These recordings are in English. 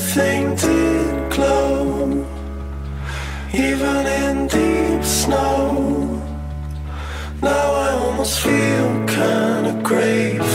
fainted glow, even in deep snow. Now I almost feel kinda grateful.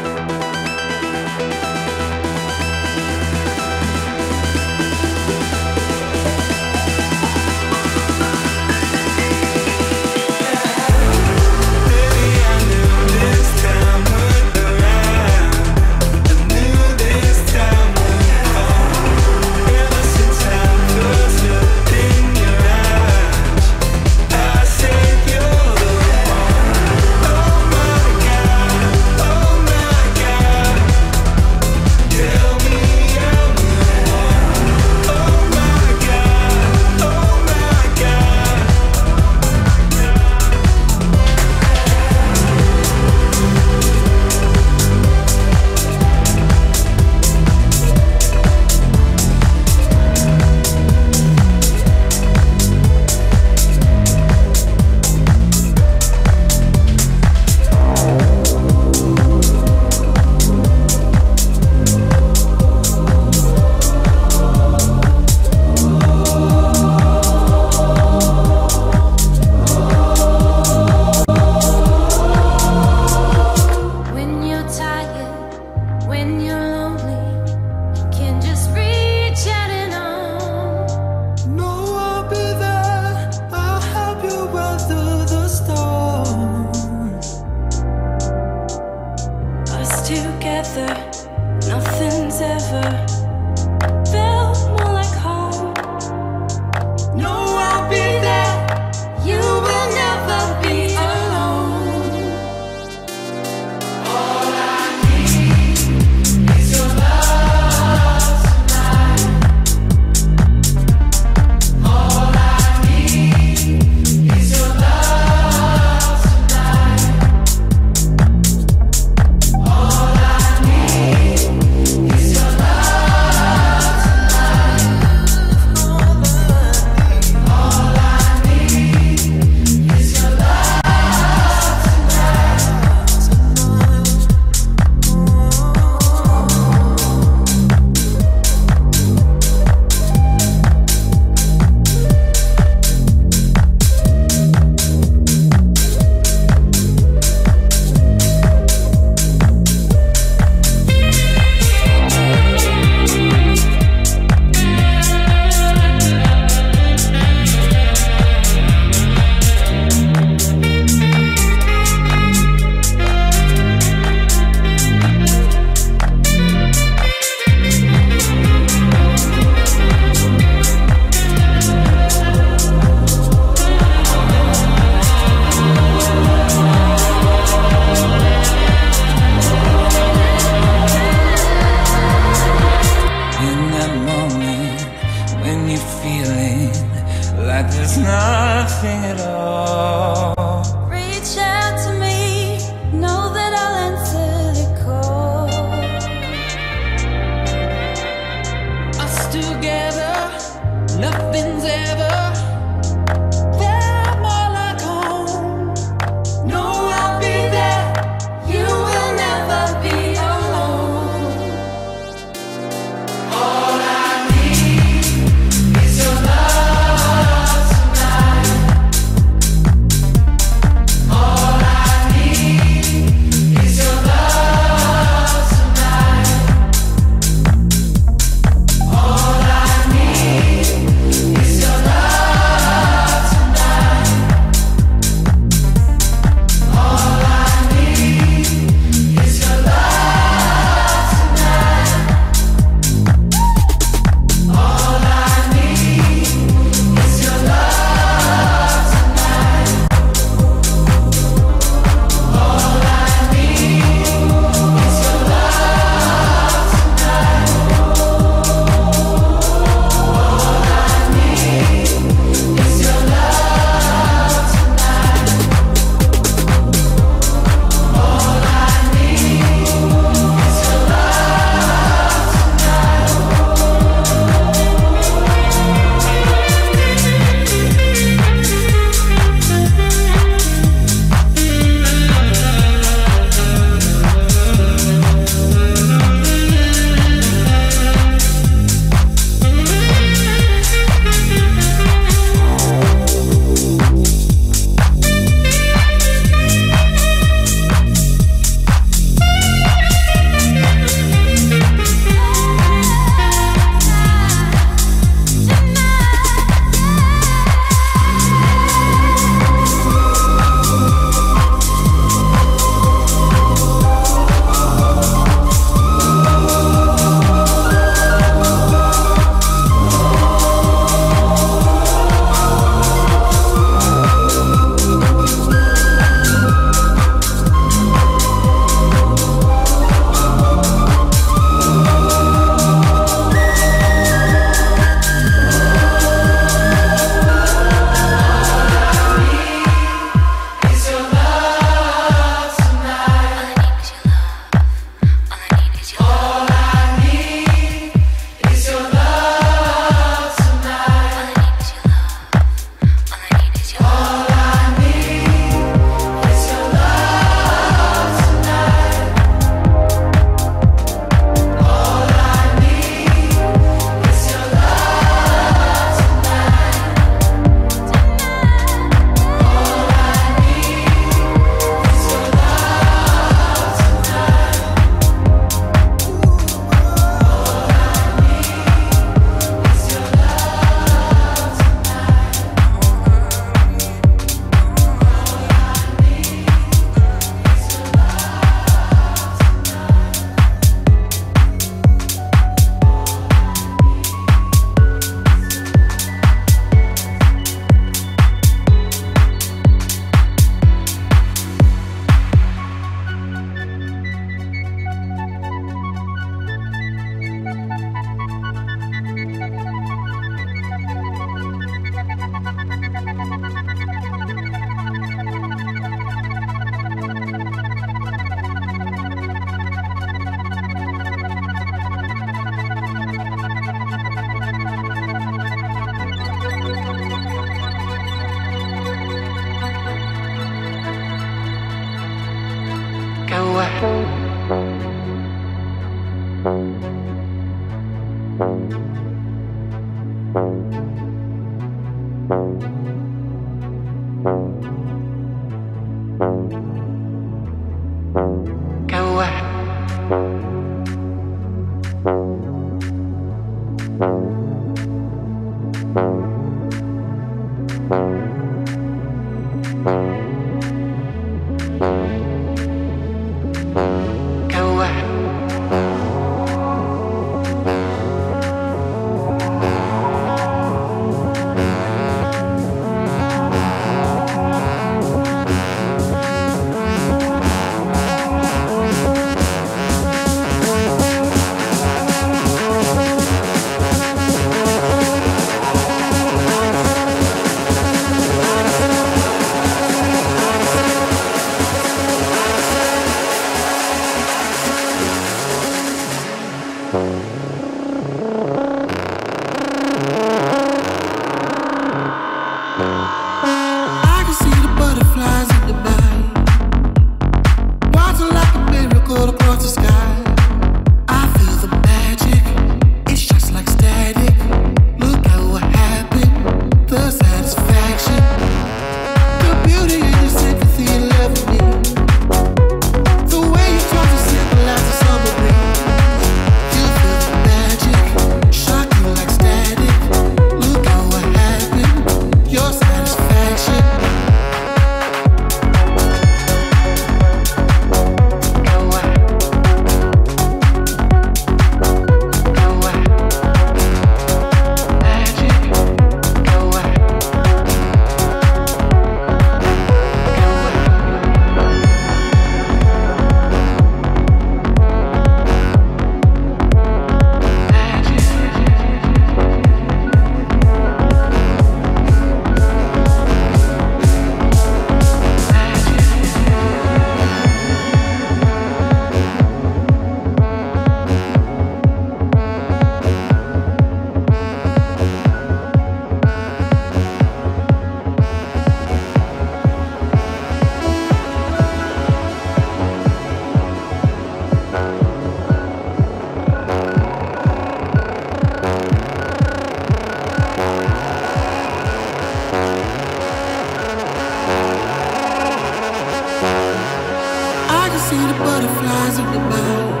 Butterflies in your mind.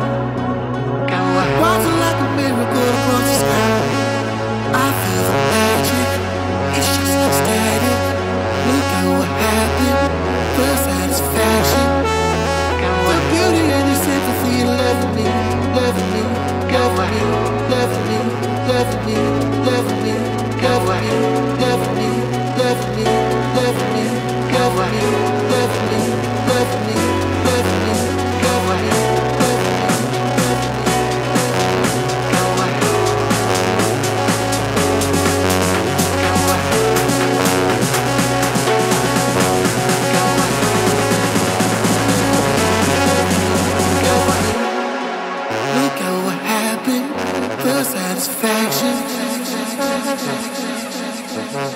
Rising like a miracle across the sky. I feel the magic, it's just like static. Look at what happened, feel satisfaction. The beauty and the sympathy left me, left me, left me, left me, left me, left me, left me,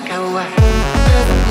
Go away.